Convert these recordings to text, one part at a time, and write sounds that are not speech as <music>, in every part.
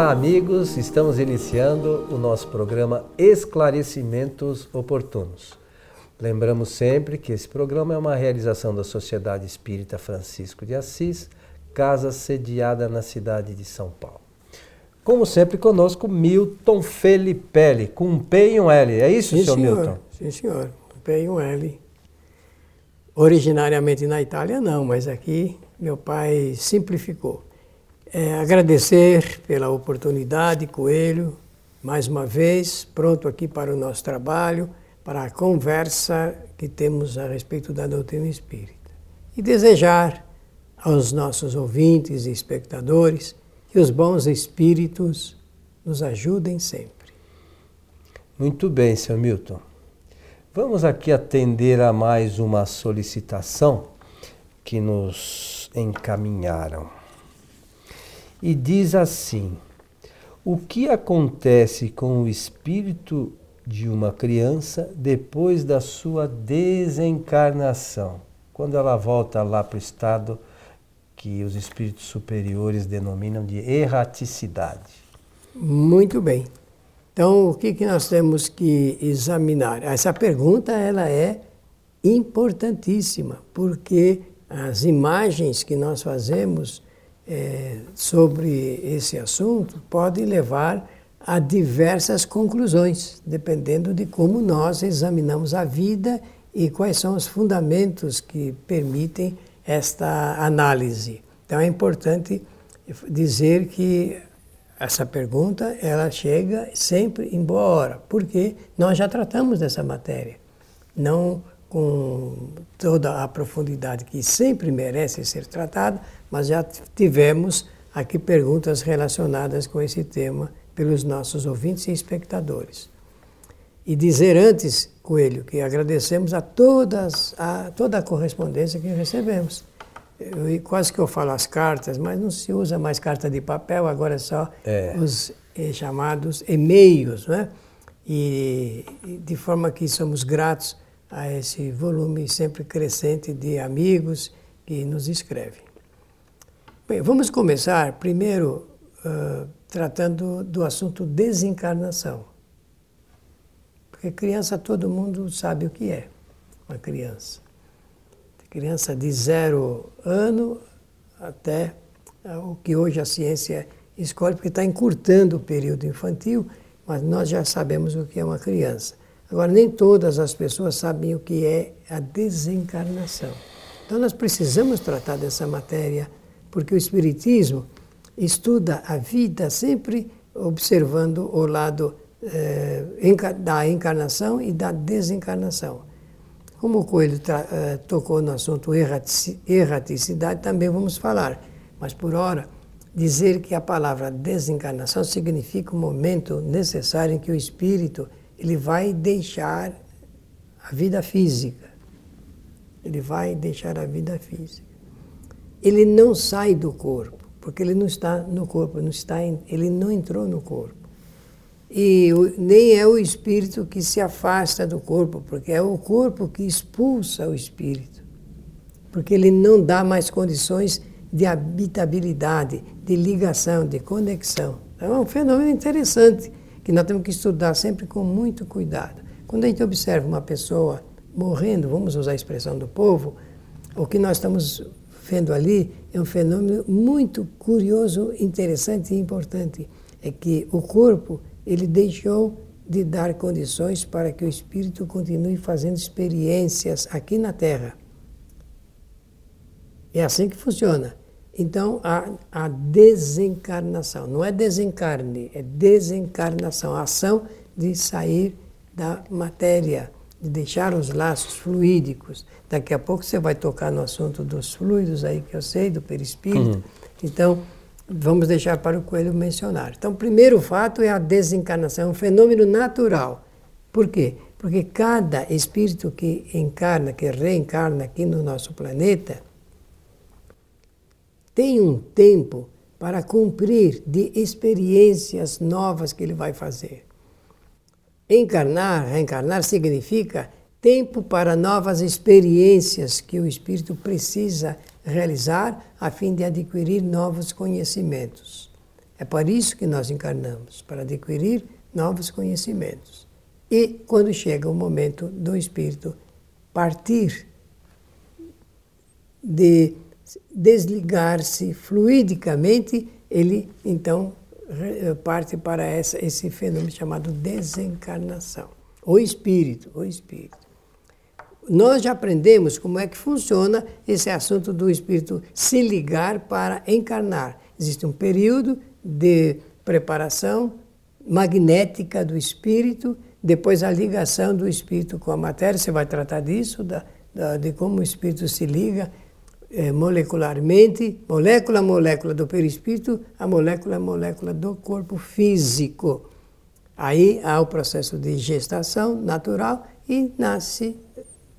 Olá, amigos. Estamos iniciando o nosso programa Esclarecimentos Oportunos. Lembramos sempre que esse programa é uma realização da Sociedade Espírita Francisco de Assis, casa sediada na cidade de São Paulo. Como sempre, conosco Milton Felipelli, com um P e um L. É isso, Sim, senhor, senhor. Milton? Sim, senhor. Um P e um L. Originariamente na Itália, não, mas aqui meu pai simplificou. É, agradecer pela oportunidade, Coelho, mais uma vez, pronto aqui para o nosso trabalho, para a conversa que temos a respeito da doutrina espírita. E desejar aos nossos ouvintes e espectadores que os bons espíritos nos ajudem sempre. Muito bem, senhor Milton. Vamos aqui atender a mais uma solicitação que nos encaminharam. E diz assim: O que acontece com o espírito de uma criança depois da sua desencarnação? Quando ela volta lá para o estado que os espíritos superiores denominam de erraticidade. Muito bem. Então, o que, que nós temos que examinar? Essa pergunta ela é importantíssima, porque as imagens que nós fazemos é, sobre esse assunto podem levar a diversas conclusões, dependendo de como nós examinamos a vida e quais são os fundamentos que permitem esta análise. Então é importante dizer que essa pergunta ela chega sempre em boa hora, porque nós já tratamos dessa matéria, não com toda a profundidade que sempre merece ser tratada, mas já tivemos aqui perguntas relacionadas com esse tema pelos nossos ouvintes e espectadores. E dizer antes, Coelho, que agradecemos a, todas, a toda a correspondência que recebemos. Eu, quase que eu falo as cartas, mas não se usa mais carta de papel, agora é só é. os eh, chamados e-mails, né? E, e de forma que somos gratos a esse volume sempre crescente de amigos que nos escrevem. Bem, vamos começar primeiro uh, tratando do assunto desencarnação. Porque criança todo mundo sabe o que é, uma criança criança de zero ano até o que hoje a ciência escolhe, porque está encurtando o período infantil, mas nós já sabemos o que é uma criança. Agora, nem todas as pessoas sabem o que é a desencarnação. Então, nós precisamos tratar dessa matéria, porque o Espiritismo estuda a vida sempre observando o lado eh, da encarnação e da desencarnação. Como o Coelho uh, tocou no assunto erraticidade, também vamos falar. Mas por hora, dizer que a palavra desencarnação significa o momento necessário em que o espírito ele vai deixar a vida física. Ele vai deixar a vida física. Ele não sai do corpo, porque ele não está no corpo, não está em, ele não entrou no corpo. E nem é o espírito que se afasta do corpo, porque é o corpo que expulsa o espírito. Porque ele não dá mais condições de habitabilidade, de ligação, de conexão. É um fenômeno interessante que nós temos que estudar sempre com muito cuidado. Quando a gente observa uma pessoa morrendo, vamos usar a expressão do povo, o que nós estamos vendo ali é um fenômeno muito curioso, interessante e importante. É que o corpo ele deixou de dar condições para que o espírito continue fazendo experiências aqui na Terra. É assim que funciona. Então, a, a desencarnação, não é desencarne, é desencarnação, a ação de sair da matéria, de deixar os laços fluídicos. Daqui a pouco você vai tocar no assunto dos fluidos aí que eu sei, do perispírito. Uhum. Então, vamos deixar para o Coelho mencionar. Então, o primeiro fato é a desencarnação, é um fenômeno natural. Por quê? Porque cada espírito que encarna, que reencarna aqui no nosso planeta, tem um tempo para cumprir de experiências novas que ele vai fazer. Encarnar, reencarnar significa tempo para novas experiências que o espírito precisa realizar a fim de adquirir novos conhecimentos. É para isso que nós encarnamos, para adquirir novos conhecimentos. E quando chega o momento do espírito partir, de desligar-se fluidicamente, ele então parte para essa, esse fenômeno chamado desencarnação. O espírito, o espírito. Nós já aprendemos como é que funciona esse assunto do espírito se ligar para encarnar. Existe um período de preparação magnética do espírito, depois a ligação do espírito com a matéria. Você vai tratar disso, da, da, de como o espírito se liga é, molecularmente, molécula a molécula do perispírito, a molécula a molécula do corpo físico. Aí há o processo de gestação natural e nasce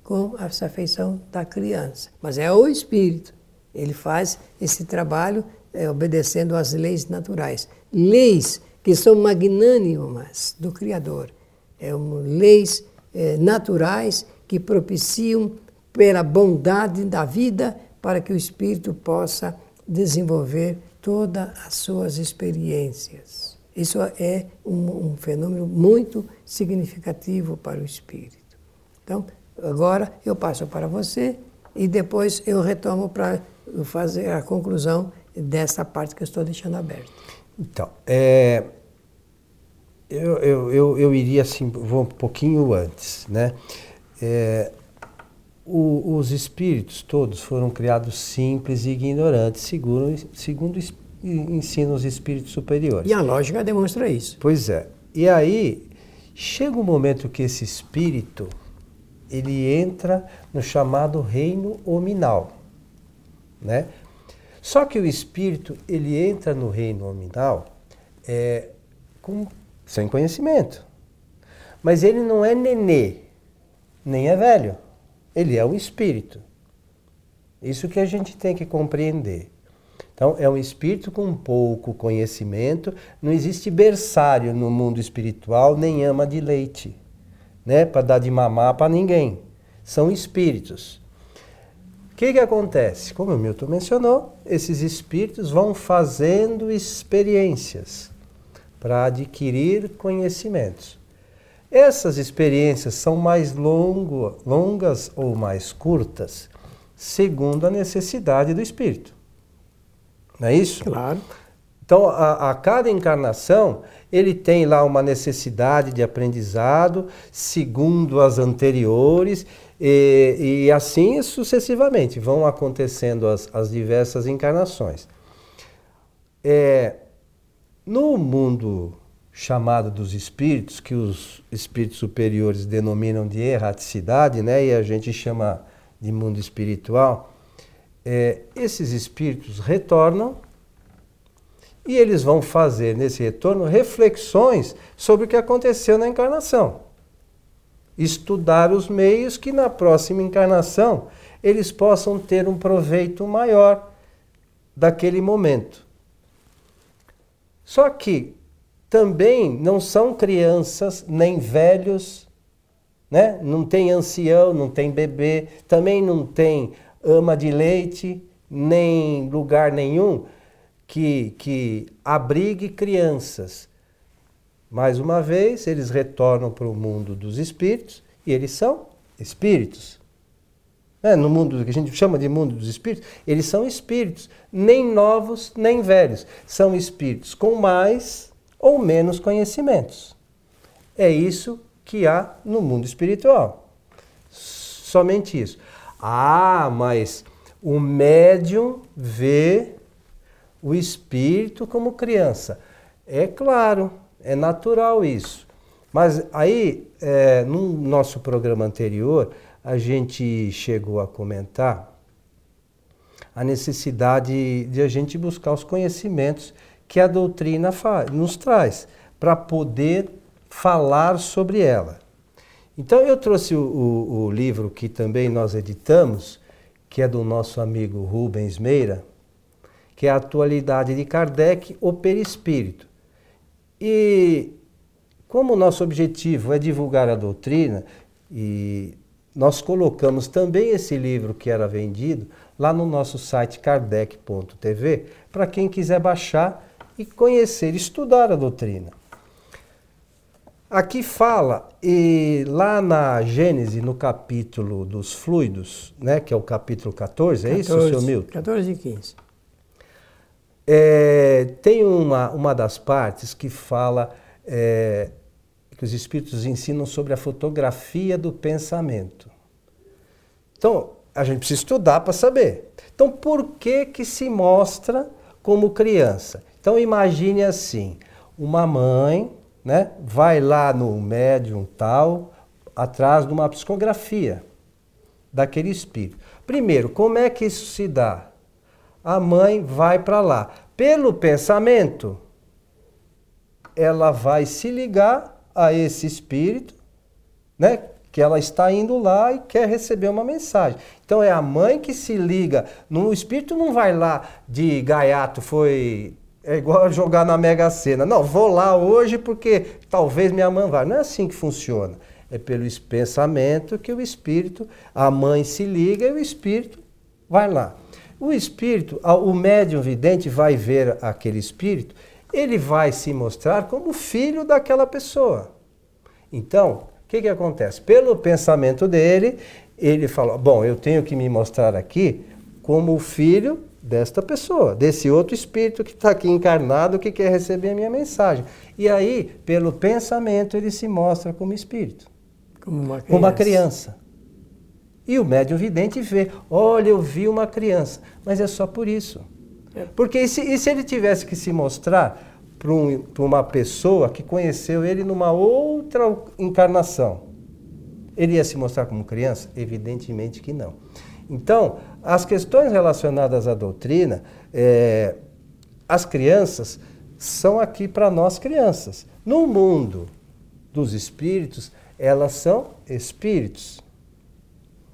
com essa afeição da criança. Mas é o espírito. Ele faz esse trabalho é, obedecendo às leis naturais. Leis que são magnânimas do Criador. É uma, leis é, naturais que propiciam, pela bondade da vida, para que o espírito possa desenvolver todas as suas experiências. Isso é um, um fenômeno muito significativo para o espírito. Então, agora eu passo para você e depois eu retomo para fazer a conclusão dessa parte que eu estou deixando aberta. Então, é, eu, eu, eu, eu, iria assim, vou um pouquinho antes, né? É, o, os espíritos todos foram criados simples e ignorantes, segundo, segundo ensinam os espíritos superiores. E a lógica demonstra isso. Pois é. E aí, chega um momento que esse espírito, ele entra no chamado reino hominal, né? Só que o espírito, ele entra no reino hominal é, com, sem conhecimento. Mas ele não é nenê, nem é velho. Ele é um espírito. Isso que a gente tem que compreender. Então, é um espírito com pouco conhecimento, não existe berçário no mundo espiritual, nem ama de leite, né, para dar de mamar para ninguém. São espíritos. O que, que acontece? Como o Milton mencionou, esses espíritos vão fazendo experiências para adquirir conhecimentos. Essas experiências são mais longo, longas ou mais curtas, segundo a necessidade do espírito. Não é isso? Claro. Então, a, a, cada encarnação, ele tem lá uma necessidade de aprendizado, segundo as anteriores, e, e assim sucessivamente vão acontecendo as, as diversas encarnações. É, no mundo chamado dos espíritos, que os espíritos superiores denominam de erraticidade, né? e a gente chama de mundo espiritual, é, esses espíritos retornam e eles vão fazer nesse retorno reflexões sobre o que aconteceu na encarnação. Estudar os meios que na próxima encarnação eles possam ter um proveito maior daquele momento. Só que também não são crianças nem velhos, né? não tem ancião, não tem bebê, também não tem ama de leite, nem lugar nenhum que, que abrigue crianças. Mais uma vez, eles retornam para o mundo dos espíritos e eles são espíritos. É, no mundo que a gente chama de mundo dos espíritos, eles são espíritos, nem novos nem velhos. São espíritos com mais ou menos conhecimentos. É isso que há no mundo espiritual. Somente isso. Ah, mas o médium vê o espírito como criança. É claro, é natural isso. Mas aí, é, no nosso programa anterior, a gente chegou a comentar a necessidade de a gente buscar os conhecimentos que a doutrina nos traz, para poder falar sobre ela. Então eu trouxe o, o, o, livro que também nós editamos, que é do nosso amigo Rubens Meira, que é a Atualidade de Kardec, o Perispírito. E como nosso objetivo é divulgar a doutrina, e nós colocamos também esse livro que era vendido lá no nosso site kardec.tv, para quem quiser baixar e conhecer, estudar a doutrina. Aqui fala, e lá na Gênese, no capítulo dos fluidos, né, que é o capítulo 14, 14 é isso, senhor Milton? 14 e 15. É, tem uma, uma das partes que fala é, que os espíritos ensinam sobre a fotografia do pensamento. Então, a gente precisa estudar para saber. Então, por que que se mostra como criança? Então, imagine assim, uma mãe né, vai lá no médium tal, atrás de uma psicografia daquele espírito. Primeiro, como é que isso se dá? A mãe vai para lá. Pelo pensamento, ela vai se ligar a esse espírito, né? Que ela está indo lá e quer receber uma mensagem. Então é a mãe que se liga. No o espírito não vai lá de gaiato, foi é igual jogar na Mega Sena. Não, vou lá hoje porque talvez minha mãe vá. Não é assim que funciona. É pelo pensamento que o espírito, a mãe se liga e o espírito vai lá. O espírito, o médium vidente vai ver aquele espírito, ele vai se mostrar como filho daquela pessoa. Então, o que, que acontece? Pelo pensamento dele, ele fala: Bom, eu tenho que me mostrar aqui como filho desta pessoa, desse outro espírito que está aqui encarnado que quer receber a minha mensagem. E aí, pelo pensamento, ele se mostra como espírito. Como uma criança. Como uma criança. E o médium vidente vê, olha, eu vi uma criança. Mas é só por isso. É. Porque e se, e se ele tivesse que se mostrar para um, uma pessoa que conheceu ele numa outra encarnação, ele ia se mostrar como criança? Evidentemente que não. Então, as questões relacionadas à doutrina, é, as crianças são aqui para nós crianças. No mundo dos espíritos, elas são espíritos.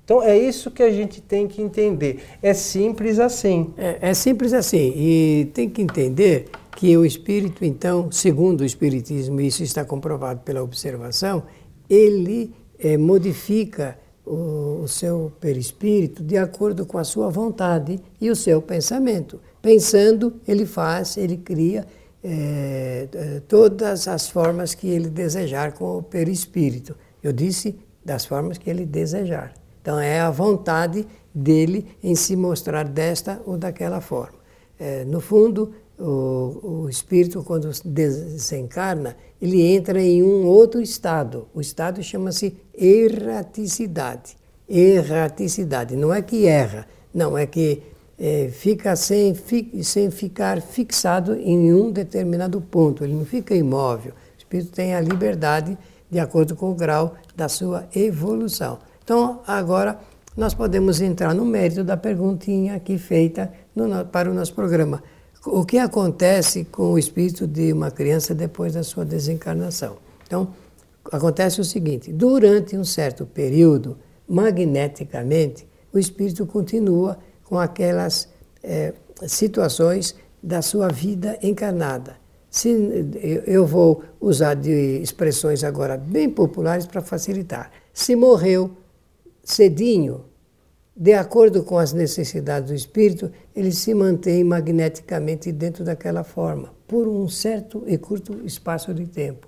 Então é isso que a gente tem que entender. É simples assim. É, é, simples assim. E tem que entender que o espírito, então, segundo o Espiritismo, isso está comprovado pela observação, ele é, modifica o, o seu perispírito de acordo com a sua vontade e o seu pensamento. Pensando, ele faz, ele cria é, é, todas as formas que ele desejar com o perispírito. Eu disse das formas que ele desejar. Então é a vontade dele em se mostrar desta ou daquela forma. É, no fundo, o, o espírito, quando desencarna, ele entra em um outro estado. O estado chama-se erraticidade. Erraticidade. Não é que erra, não, é que é, fica sem, fi, sem ficar fixado em um determinado ponto. Ele não fica imóvel. O espírito tem a liberdade de acordo com o grau da sua evolução. Então, agora nós podemos entrar no mérito da perguntinha aqui feita no, para o nosso programa. O que acontece com o espírito de uma criança depois da sua desencarnação? Então, acontece o seguinte: durante um certo período, magneticamente, o espírito continua com aquelas é, situações da sua vida encarnada. Se, eu vou usar de expressões agora bem populares para facilitar. Se morreu cedinho, de acordo com as necessidades do espírito, ele se mantém magneticamente dentro daquela forma, por um certo e curto espaço de tempo.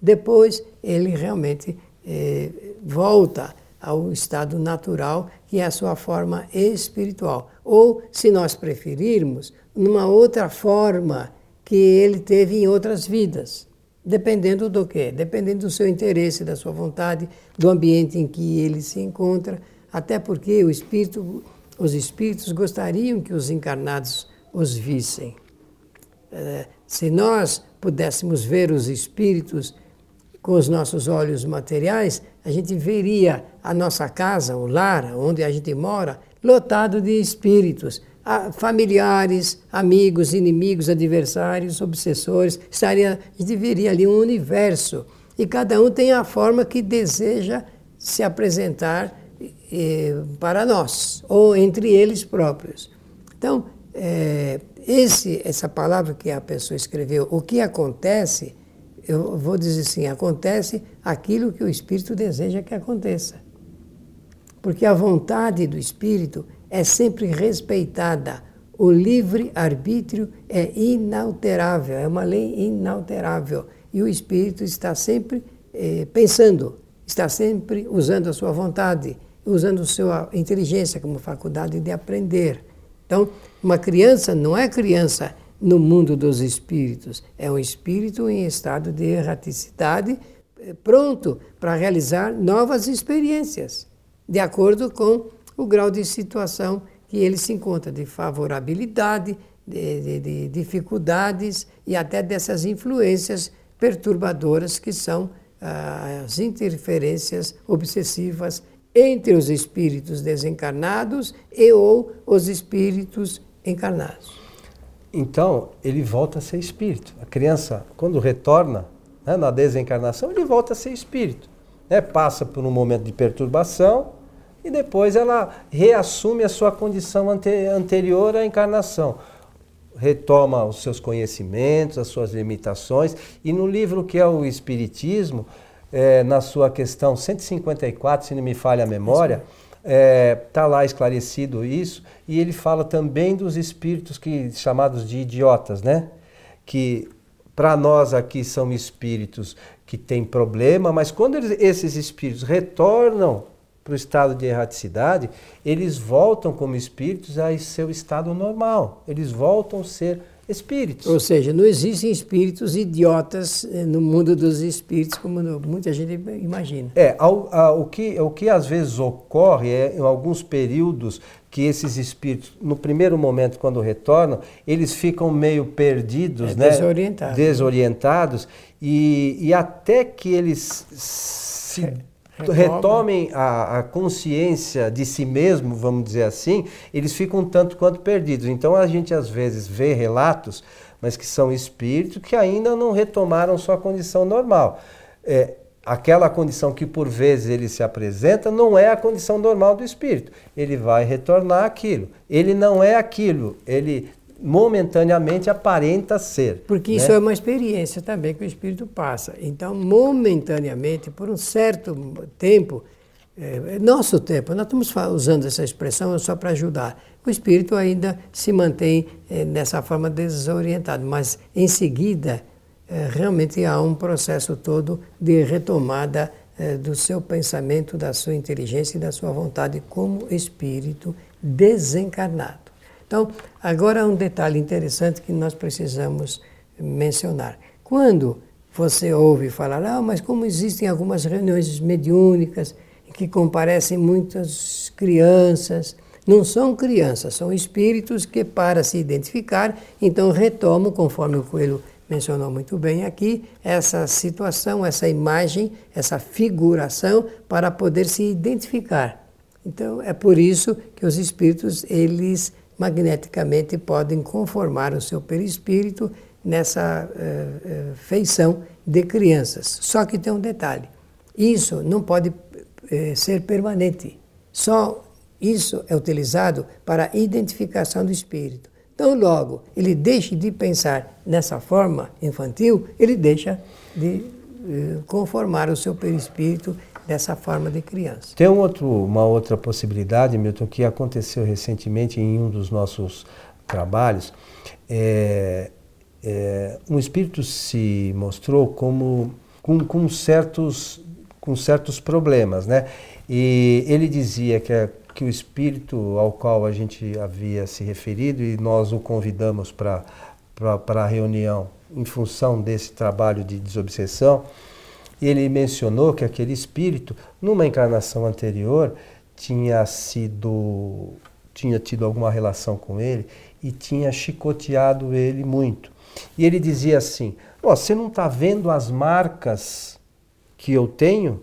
Depois, ele realmente eh, volta ao estado natural, que é a sua forma espiritual. Ou, se nós preferirmos, numa outra forma que ele teve em outras vidas. Dependendo do quê? Dependendo do seu interesse, da sua vontade, do ambiente em que ele se encontra até porque espírito, os espíritos gostariam que os encarnados os vissem. É, se nós pudéssemos ver os espíritos com os nossos olhos materiais, a gente veria a nossa casa, o lar, onde a gente mora, lotado de espíritos, familiares, amigos, inimigos, adversários, obsessores. Estaria, a gente veria ali um universo. E cada um tem a forma que deseja se apresentar para nós, ou entre eles próprios. Então, é, esse, essa palavra que a pessoa escreveu, o que acontece, eu vou dizer assim, acontece aquilo que o Espírito deseja que aconteça. Porque a vontade do Espírito é sempre respeitada o livre-arbítrio é inalterável, é uma lei inalterável. E o espírito está sempre eh, pensando, está sempre usando a sua vontade, usando sua inteligência como faculdade de aprender. Então, uma criança não é criança no mundo dos espíritos, é um espírito em estado de erraticidade, eh, pronto para realizar novas experiências, de acordo com o grau de situação que ele se encontra, de favorabilidade, de, de, de dificuldades e até dessas influências perturbadoras que são ah, as interferências obsessivas entre os espíritos desencarnados e ou os espíritos encarnados. Então, ele volta a ser espírito. A criança, quando retorna né, na desencarnação, ele volta a ser espírito. Né? Passa por um momento de perturbação e depois ela reassume a sua condição ante anterior à encarnação. Retoma os seus conhecimentos, as suas limitações. E no livro que é o Espiritismo, é, na sua questão 154, se não me falha a memória, está é, tá lá esclarecido isso, e ele fala também dos espíritos que chamados de idiotas, né? Que para nós aqui são espíritos que têm problema, mas quando eles, esses espíritos retornam para o estado de erraticidade, eles voltam como espíritos a seu estado normal. Eles voltam a ser espíritos. Ou seja, não existem espíritos idiotas eh, no mundo dos espíritos, como muita gente imagina. É, ao, ao, o, que, o que às vezes ocorre é, em alguns períodos, que esses espíritos, no primeiro momento, quando retornam, eles ficam meio perdidos, é, né? desorientados. Desorientados, e, e até que eles se. Retomem a, a, consciência de si mesmo, vamos dizer assim, eles ficam tanto quanto perdidos. Então a gente às vezes vê relatos, mas que são espíritos que ainda não retomaram sua condição normal. É, aquela condição que por vezes ele se apresenta não é a condição normal do espírito. Ele vai retornar aquilo. Ele não é aquilo. Ele momentaneamente aparenta ser. Porque né? isso é uma experiência também que o espírito passa. Então, momentaneamente, por um certo tempo, é, nosso tempo, nós estamos usando essa expressão só para ajudar. O espírito ainda se mantém é, nessa forma desorientado, mas em seguida, é, realmente há um processo todo de retomada do seu pensamento, da sua inteligência e da sua vontade como espírito desencarnado. Então, agora um detalhe interessante que nós precisamos mencionar. Quando você ouve falar, ah, mas como existem algumas reuniões mediúnicas em que comparecem muitas crianças, não são crianças, são espíritos que, para se identificar, então retomam, conforme o Coelho mencionou muito bem aqui, essa situação, essa imagem, essa figuração, para poder se identificar. Então, é por isso que os espíritos, eles magneticamente podem conformar o seu perispírito nessa uh, uh, feição de crianças. Só que tem um detalhe: isso não pode uh, ser permanente. Só isso é utilizado para a identificação do espírito. Então, logo ele deixe de pensar nessa forma infantil, ele deixa de conformar o seu perispírito dessa forma de criança. Tem um outro, uma outra possibilidade, Milton, que aconteceu recentemente em um dos nossos trabalhos. É, é, um espírito se mostrou como com, com, certos, com certos problemas, né? E ele dizia que, a, que o espírito ao qual a gente havia se referido e nós o convidamos para a reunião em função desse trabalho de desobsessão, ele mencionou que aquele espírito, numa encarnação anterior, tinha sido tinha tido alguma relação com ele e tinha chicoteado ele muito. E ele dizia assim: você não está vendo as marcas que eu tenho?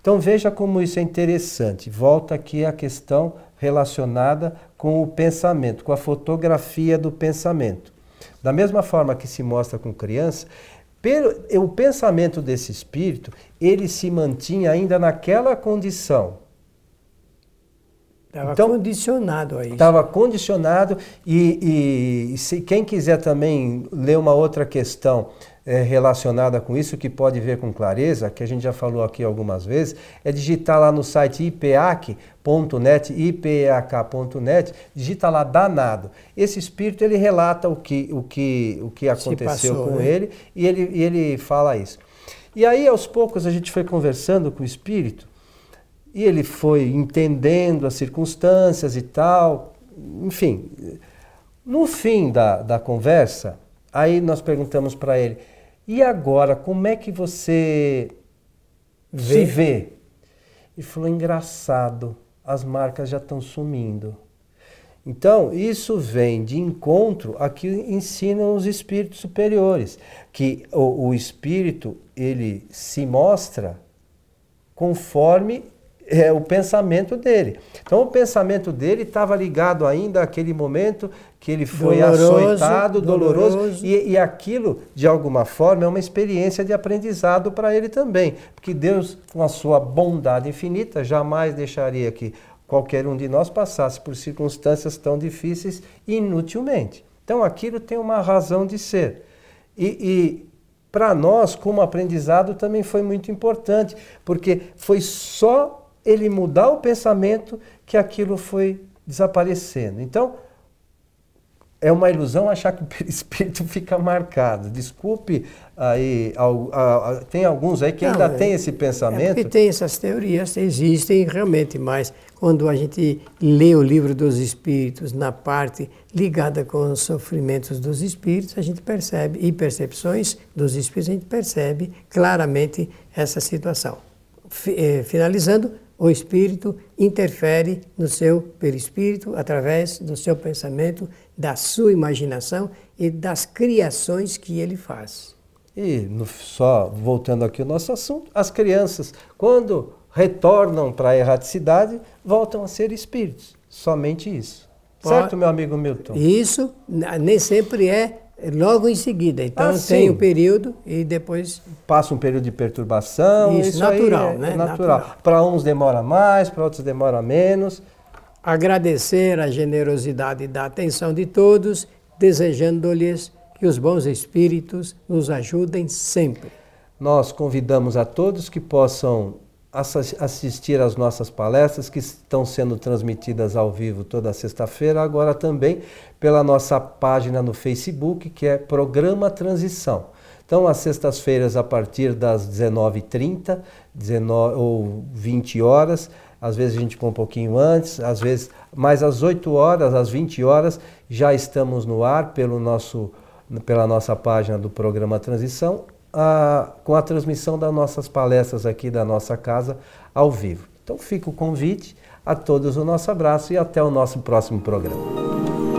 Então veja como isso é interessante. Volta aqui a questão relacionada com o pensamento, com a fotografia do pensamento. Da mesma forma que se mostra com criança, o pensamento desse espírito, ele se mantinha ainda naquela condição Estava então, condicionado a isso. Estava condicionado e, e, se quem quiser também ler uma outra questão é, relacionada com isso, que pode ver com clareza, que a gente já falou aqui algumas vezes, é digitar lá no site ipeac.net, ipeak.net, digita lá danado. Esse espírito ele relata o que, o que, o que aconteceu passou, com né? ele e ele, e ele fala isso. E aí aos poucos a gente foi conversando com o espírito e ele foi entendendo as circunstâncias e tal. Enfim, no fim da, da conversa, aí nós perguntamos para ele: e agora, como é que você vê. se vê? Ele falou: engraçado, as marcas já estão sumindo. Então, isso vem de encontro a que ensinam os espíritos superiores, que o, o espírito ele se mostra conforme é o pensamento dele. Então o pensamento dele estava ligado ainda àquele momento que ele foi doloroso, açoitado, doloroso, doloroso. E, e, aquilo, de alguma forma, é uma experiência de aprendizado para ele também. Porque Deus, com a sua bondade infinita, jamais deixaria que qualquer um de nós passasse por circunstâncias tão difíceis inutilmente. Então aquilo tem uma razão de ser. E, e para nós, como aprendizado, também foi muito importante, porque foi só ele mudar o pensamento que aquilo foi desaparecendo. Então, é uma ilusão achar que o <laughs> perispírito fica marcado. Desculpe aí, tem alguns aí que Não, ainda é, tem esse pensamento. É tem essas teorias, existem realmente, mas quando a gente lê o livro dos espíritos na parte ligada com os sofrimentos dos espíritos, a gente percebe, e percepções dos espíritos, a gente percebe claramente essa situação. Eh, finalizando, o espírito interfere no seu perispírito através do seu pensamento, da sua imaginação e das criações que ele faz. E no, só voltando aqui ao nosso assunto, as crianças, quando retornam para a erraticidade, voltam a ser espíritos. Somente isso. Certo, meu amigo Milton? Isso nem sempre é logo em seguida. Então ah, tem o um período e depois. Passa um período de perturbação. Isso, isso natural, é, né? É natural. natural. Para uns demora mais, para outros demora menos. Agradecer a generosidade da atenção de todos, desejando-lhes que os bons espíritos nos ajudem sempre. Nós convidamos a todos que possam assistir às nossas palestras que estão sendo transmitidas ao vivo toda sexta-feira, agora também pela nossa página no Facebook, que é Programa Transição. Então, às sextas-feiras, a partir das 19h30 ou 20 horas, às vezes a gente põe um pouquinho antes, às vezes, mas às 8 horas, às 20 horas, já estamos no ar pelo nosso, pela nossa página do Programa Transição a, com a transmissão das nossas palestras aqui da nossa casa ao vivo. Então fica o convite a todos o nosso abraço e até o nosso próximo programa.